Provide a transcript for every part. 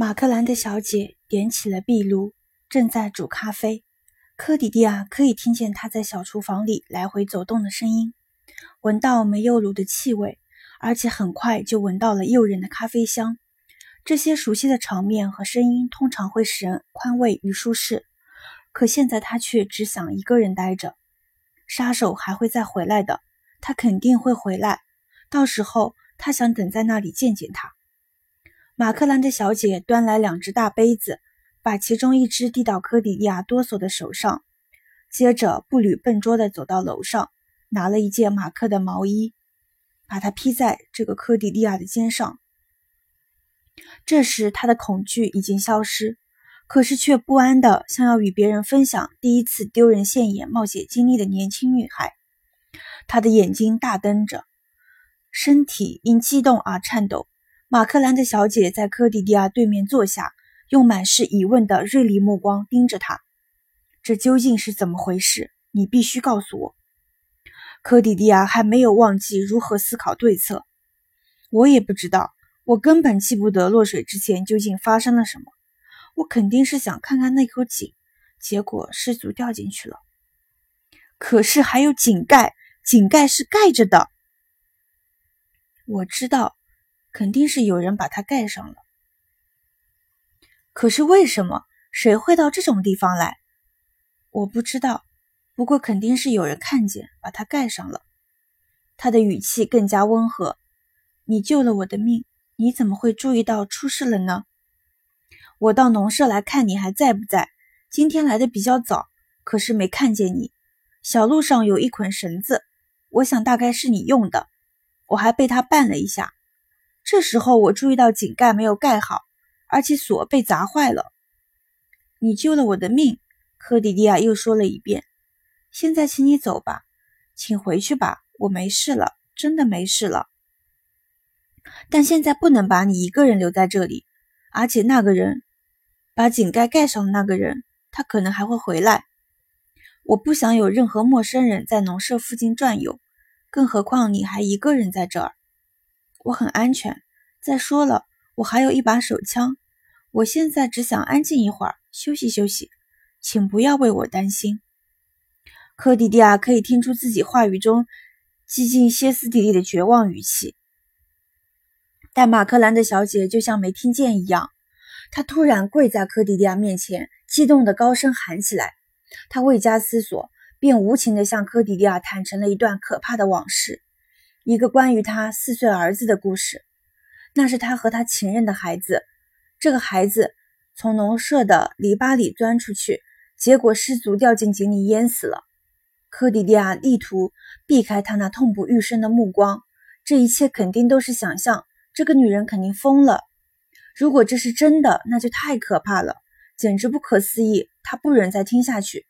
马克兰德小姐点起了壁炉，正在煮咖啡。科迪迪亚可以听见她在小厨房里来回走动的声音，闻到煤油炉的气味，而且很快就闻到了诱人的咖啡香。这些熟悉的场面和声音通常会使人宽慰与舒适，可现在他却只想一个人待着。杀手还会再回来的，他肯定会回来，到时候他想等在那里见见他。马克兰德小姐端来两只大杯子，把其中一只递到科迪利亚哆嗦的手上，接着步履笨拙地走到楼上，拿了一件马克的毛衣，把它披在这个科迪利亚的肩上。这时，他的恐惧已经消失，可是却不安的想要与别人分享第一次丢人现眼冒险经历的年轻女孩。他的眼睛大瞪着，身体因激动而颤抖。马克兰的小姐在科迪迪亚对面坐下，用满是疑问的锐利目光盯着他。这究竟是怎么回事？你必须告诉我。科迪迪亚还没有忘记如何思考对策。我也不知道，我根本记不得落水之前究竟发生了什么。我肯定是想看看那口井，结果失足掉进去了。可是还有井盖，井盖是盖着的。我知道。肯定是有人把它盖上了，可是为什么？谁会到这种地方来？我不知道，不过肯定是有人看见，把它盖上了。他的语气更加温和。你救了我的命，你怎么会注意到出事了呢？我到农舍来看你还在不在？今天来的比较早，可是没看见你。小路上有一捆绳子，我想大概是你用的，我还被他绊了一下。这时候我注意到井盖没有盖好，而且锁被砸坏了。你救了我的命，科迪利亚又说了一遍。现在请你走吧，请回去吧，我没事了，真的没事了。但现在不能把你一个人留在这里，而且那个人把井盖盖上的那个人，他可能还会回来。我不想有任何陌生人在农舍附近转悠，更何况你还一个人在这儿。我很安全。再说了，我还有一把手枪。我现在只想安静一会儿，休息休息。请不要为我担心。科迪迪亚可以听出自己话语中几近歇斯底里的绝望语气，但马克兰德小姐就像没听见一样。她突然跪在科迪迪亚面前，激动的高声喊起来。她未加思索，便无情地向科迪迪亚坦诚了一段可怕的往事。一个关于她四岁儿子的故事，那是他和他情人的孩子。这个孩子从农舍的篱笆里钻出去，结果失足掉进井里淹死了。科迪利亚力图避开他那痛不欲生的目光。这一切肯定都是想象，这个女人肯定疯了。如果这是真的，那就太可怕了，简直不可思议。他不忍再听下去。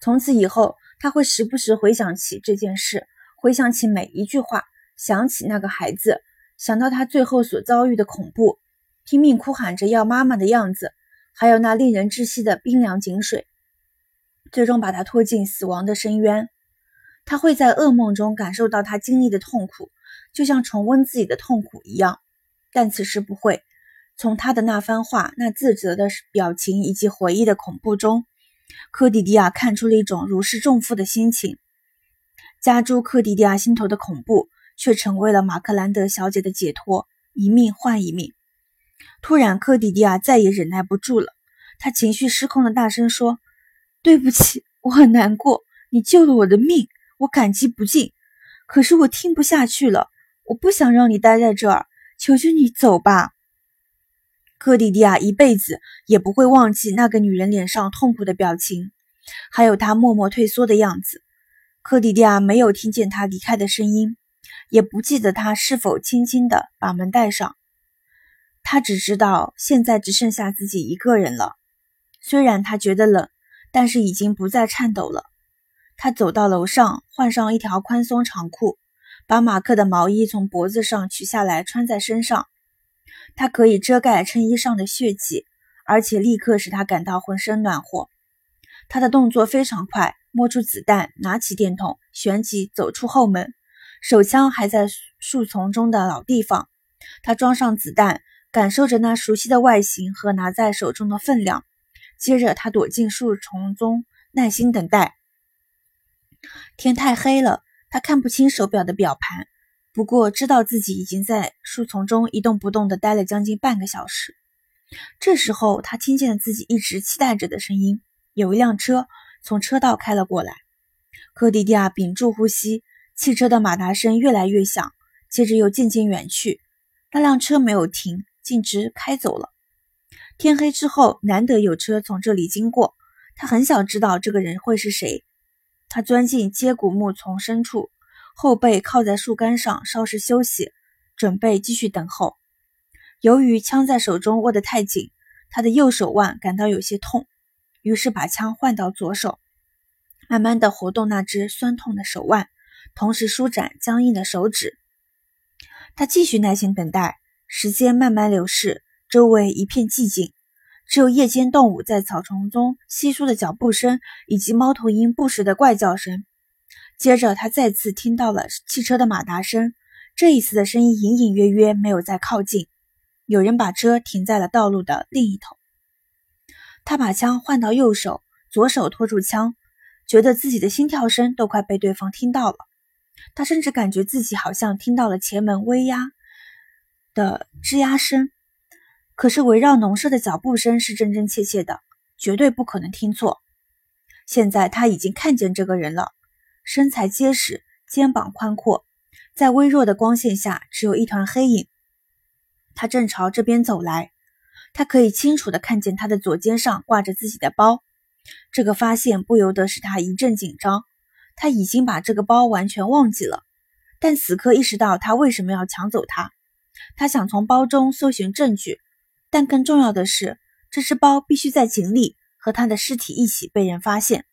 从此以后，他会时不时回想起这件事。回想起每一句话，想起那个孩子，想到他最后所遭遇的恐怖，拼命哭喊着要妈妈的样子，还有那令人窒息的冰凉井水，最终把他拖进死亡的深渊。他会在噩梦中感受到他经历的痛苦，就像重温自己的痛苦一样，但此时不会。从他的那番话、那自责的表情以及回忆的恐怖中，科迪迪亚看出了一种如释重负的心情。加诸克迪迪亚心头的恐怖，却成为了马克兰德小姐的解脱，一命换一命。突然，克迪迪亚再也忍耐不住了，她情绪失控的大声说：“对不起，我很难过，你救了我的命，我感激不尽。可是我听不下去了，我不想让你待在这儿，求求你走吧。”克迪迪亚一辈子也不会忘记那个女人脸上痛苦的表情，还有她默默退缩的样子。科迪迪亚没有听见他离开的声音，也不记得他是否轻轻地把门带上。他只知道现在只剩下自己一个人了。虽然他觉得冷，但是已经不再颤抖了。他走到楼上，换上一条宽松长裤，把马克的毛衣从脖子上取下来穿在身上。它可以遮盖衬衣上的血迹，而且立刻使他感到浑身暖和。他的动作非常快。摸出子弹，拿起电筒，旋即走出后门。手枪还在树丛中的老地方。他装上子弹，感受着那熟悉的外形和拿在手中的分量。接着，他躲进树丛中，耐心等待。天太黑了，他看不清手表的表盘，不过知道自己已经在树丛中一动不动地待了将近半个小时。这时候，他听见了自己一直期待着的声音：有一辆车从车道开了过来。科迪迪亚屏住呼吸，汽车的马达声越来越响，接着又渐渐远去。那辆车没有停，径直开走了。天黑之后，难得有车从这里经过，他很想知道这个人会是谁。他钻进接骨木丛深处，后背靠在树干上，稍事休息，准备继续等候。由于枪在手中握得太紧，他的右手腕感到有些痛，于是把枪换到左手，慢慢的活动那只酸痛的手腕，同时舒展僵硬的手指。他继续耐心等待，时间慢慢流逝。周围一片寂静，只有夜间动物在草丛中稀疏的脚步声，以及猫头鹰不时的怪叫声。接着，他再次听到了汽车的马达声，这一次的声音隐隐约约，没有再靠近。有人把车停在了道路的另一头。他把枪换到右手，左手托住枪，觉得自己的心跳声都快被对方听到了。他甚至感觉自己好像听到了前门微压的吱呀声。可是围绕农舍的脚步声是真真切切的，绝对不可能听错。现在他已经看见这个人了，身材结实，肩膀宽阔，在微弱的光线下只有一团黑影。他正朝这边走来，他可以清楚的看见他的左肩上挂着自己的包。这个发现不由得使他一阵紧张。他已经把这个包完全忘记了，但此刻意识到他为什么要抢走它。他想从包中搜寻证据。但更重要的是，这只包必须在井里和他的尸体一起被人发现。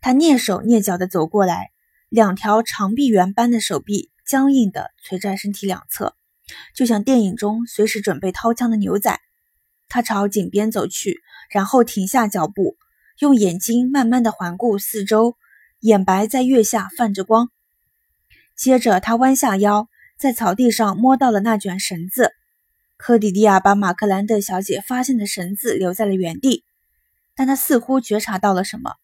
他蹑手蹑脚地走过来，两条长臂猿般的手臂僵硬地垂在身体两侧，就像电影中随时准备掏枪的牛仔。他朝井边走去，然后停下脚步，用眼睛慢慢地环顾四周，眼白在月下泛着光。接着，他弯下腰，在草地上摸到了那卷绳子。科迪迪亚把马克兰德小姐发现的绳子留在了原地，但他似乎觉察到了什么，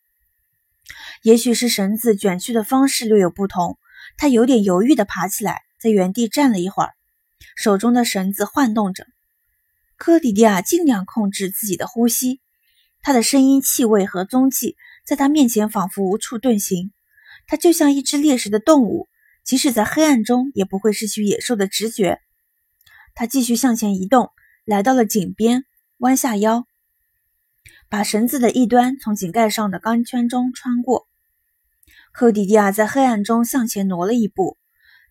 也许是绳子卷曲的方式略有不同。他有点犹豫地爬起来，在原地站了一会儿，手中的绳子晃动着。科迪迪亚尽量控制自己的呼吸，他的声音、气味和踪迹在他面前仿佛无处遁形。他就像一只猎食的动物，即使在黑暗中也不会失去野兽的直觉。他继续向前移动，来到了井边，弯下腰，把绳子的一端从井盖上的钢圈中穿过。科迪迪亚在黑暗中向前挪了一步，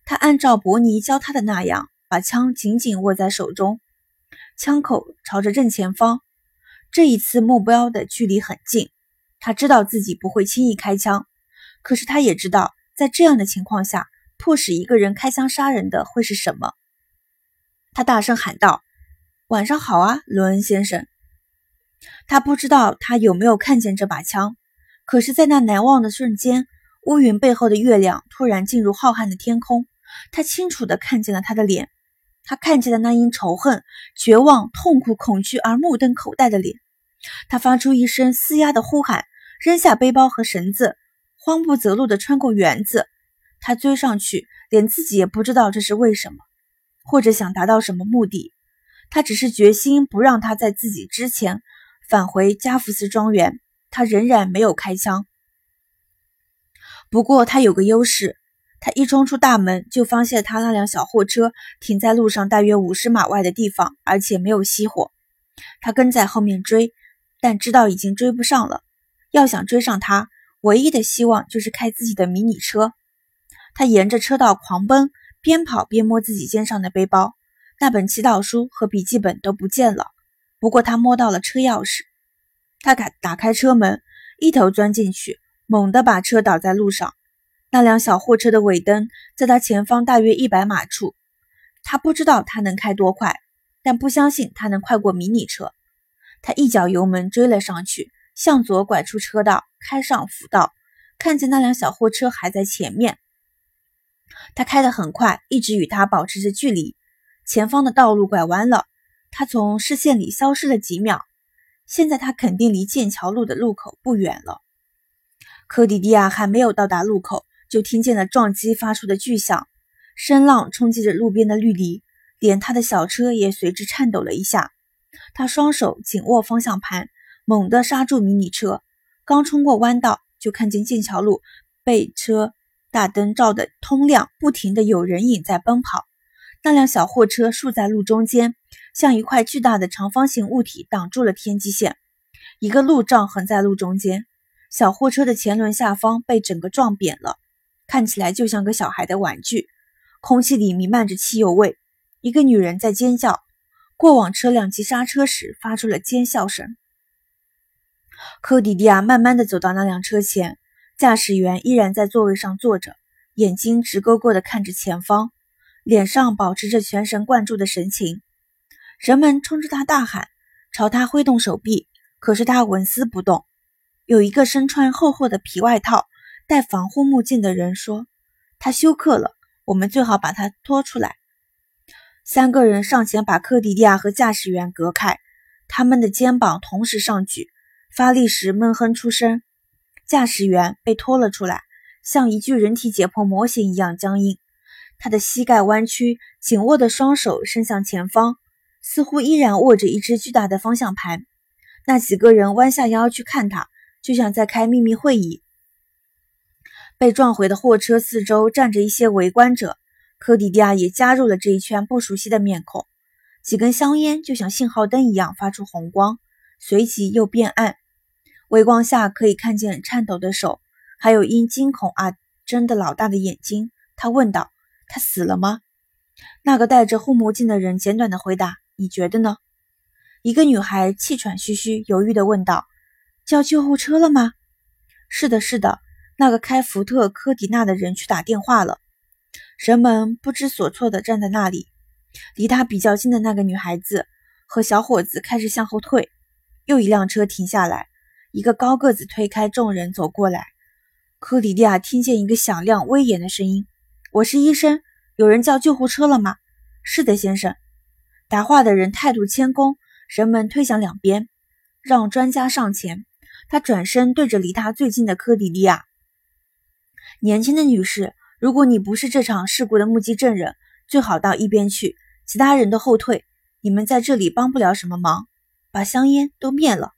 他按照伯尼教他的那样，把枪紧紧握在手中，枪口朝着正前方。这一次目标的距离很近，他知道自己不会轻易开枪，可是他也知道，在这样的情况下，迫使一个人开枪杀人的会是什么。他大声喊道：“晚上好啊，罗恩先生。”他不知道他有没有看见这把枪，可是，在那难忘的瞬间，乌云背后的月亮突然进入浩瀚的天空。他清楚地看见了他的脸，他看见了那因仇恨、绝望、痛苦、恐惧而目瞪口呆的脸。他发出一声嘶哑的呼喊，扔下背包和绳子，慌不择路地穿过园子。他追上去，连自己也不知道这是为什么。或者想达到什么目的？他只是决心不让他在自己之前返回加福斯庄园。他仍然没有开枪。不过他有个优势，他一冲出大门就发现他那辆小货车停在路上大约五十码外的地方，而且没有熄火。他跟在后面追，但知道已经追不上了。要想追上他，唯一的希望就是开自己的迷你车。他沿着车道狂奔。边跑边摸自己肩上的背包，那本祈祷书和笔记本都不见了。不过他摸到了车钥匙，他敢打开车门，一头钻进去，猛地把车倒在路上。那辆小货车的尾灯在他前方大约一百码处。他不知道他能开多快，但不相信他能快过迷你车。他一脚油门追了上去，向左拐出车道，开上辅道，看见那辆小货车还在前面。他开得很快，一直与他保持着距离。前方的道路拐弯了，他从视线里消失了几秒。现在他肯定离剑桥路的路口不远了。科迪迪亚还没有到达路口，就听见了撞击发出的巨响，声浪冲击着路边的绿篱，连他的小车也随之颤抖了一下。他双手紧握方向盘，猛地刹住迷你车。刚冲过弯道，就看见剑桥路被车大灯照得通亮，不停的有人影在奔跑。那辆小货车竖在路中间。像一块巨大的长方形物体挡住了天际线，一个路障横在路中间。小货车的前轮下方被整个撞扁了，看起来就像个小孩的玩具。空气里弥漫着汽油味。一个女人在尖叫。过往车辆急刹车时发出了尖笑声。科迪迪亚慢慢地走到那辆车前，驾驶员依然在座位上坐着，眼睛直勾勾地看着前方，脸上保持着全神贯注的神情。人们冲着他大喊，朝他挥动手臂，可是他纹丝不动。有一个身穿厚厚的皮外套、戴防护目镜的人说：“他休克了，我们最好把他拖出来。”三个人上前把科迪迪亚和驾驶员隔开，他们的肩膀同时上举，发力时闷哼出声。驾驶员被拖了出来，像一具人体解剖模型一样僵硬，他的膝盖弯曲，紧握的双手伸向前方。似乎依然握着一只巨大的方向盘。那几个人弯下腰去看他，就像在开秘密会议。被撞毁的货车四周站着一些围观者，科迪迪亚也加入了这一圈不熟悉的面孔。几根香烟就像信号灯一样发出红光，随即又变暗。微光下可以看见颤抖的手，还有因惊恐而睁得老大的眼睛。他问道：“他死了吗？”那个戴着护目镜的人简短的回答。你觉得呢？一个女孩气喘吁吁、犹豫地问道：“叫救护车了吗？”“是的，是的。”那个开福特科迪纳的人去打电话了。人们不知所措地站在那里。离他比较近的那个女孩子和小伙子开始向后退。又一辆车停下来，一个高个子推开众人走过来。科迪利亚听见一个响亮威严的声音：“我是医生，有人叫救护车了吗？”“是的，先生。”答话的人态度谦恭，人们退向两边，让专家上前。他转身对着离他最近的科迪利亚：“年轻的女士，如果你不是这场事故的目击证人，最好到一边去，其他人都后退。你们在这里帮不了什么忙。把香烟都灭了。”